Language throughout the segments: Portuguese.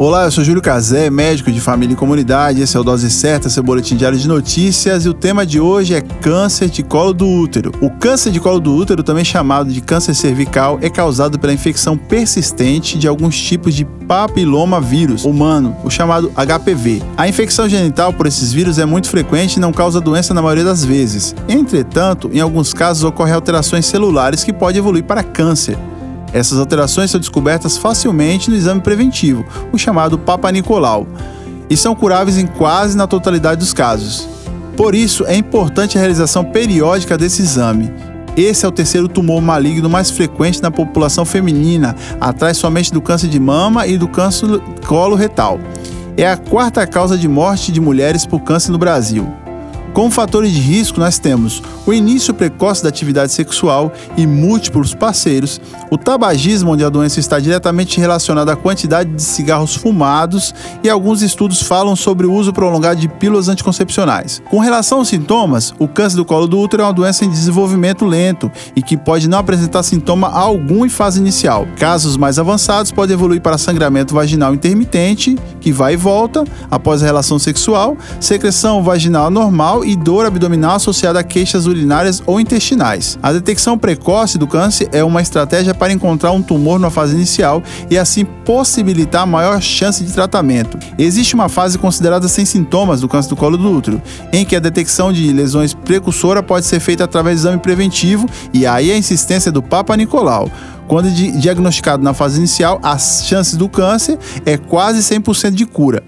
Olá, eu sou Júlio Cazé, médico de família e comunidade. Esse é o Dose Certa, seu boletim diário de notícias. E o tema de hoje é câncer de colo do útero. O câncer de colo do útero, também chamado de câncer cervical, é causado pela infecção persistente de alguns tipos de papiloma vírus humano, o chamado HPV. A infecção genital por esses vírus é muito frequente e não causa doença na maioria das vezes. Entretanto, em alguns casos ocorrem alterações celulares que podem evoluir para câncer. Essas alterações são descobertas facilmente no exame preventivo, o chamado Papa Nicolau, e são curáveis em quase na totalidade dos casos. Por isso, é importante a realização periódica desse exame. Esse é o terceiro tumor maligno mais frequente na população feminina, atrás somente do câncer de mama e do câncer colo-retal. É a quarta causa de morte de mulheres por câncer no Brasil. Como fatores de risco, nós temos o início precoce da atividade sexual e múltiplos parceiros, o tabagismo, onde a doença está diretamente relacionada à quantidade de cigarros fumados, e alguns estudos falam sobre o uso prolongado de pílulas anticoncepcionais. Com relação aos sintomas, o câncer do colo do útero é uma doença em desenvolvimento lento e que pode não apresentar sintoma algum em fase inicial. Casos mais avançados podem evoluir para sangramento vaginal intermitente, que vai e volta após a relação sexual, secreção vaginal normal e dor abdominal associada a queixas urinárias ou intestinais. A detecção precoce do câncer é uma estratégia para encontrar um tumor na fase inicial e assim possibilitar maior chance de tratamento. Existe uma fase considerada sem sintomas do câncer do colo do útero, em que a detecção de lesões precursora pode ser feita através do exame preventivo e aí a insistência do Papa Nicolau. Quando diagnosticado na fase inicial, as chances do câncer é quase 100% de cura.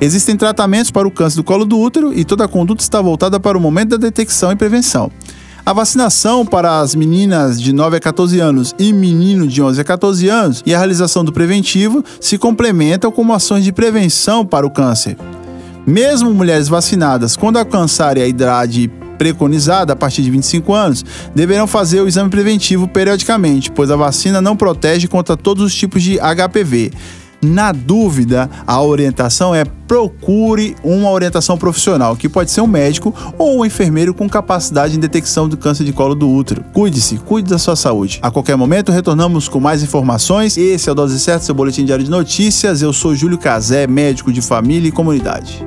Existem tratamentos para o câncer do colo do útero e toda a conduta está voltada para o momento da detecção e prevenção. A vacinação para as meninas de 9 a 14 anos e menino de 11 a 14 anos e a realização do preventivo se complementam como ações de prevenção para o câncer. Mesmo mulheres vacinadas, quando alcançarem a idade preconizada a partir de 25 anos, deverão fazer o exame preventivo periodicamente, pois a vacina não protege contra todos os tipos de HPV. Na dúvida, a orientação é procure uma orientação profissional, que pode ser um médico ou um enfermeiro com capacidade em detecção do câncer de colo do útero. Cuide-se, cuide da sua saúde. A qualquer momento retornamos com mais informações. Esse é o Dose Certa, seu boletim diário de notícias. Eu sou Júlio Cazé, médico de família e comunidade.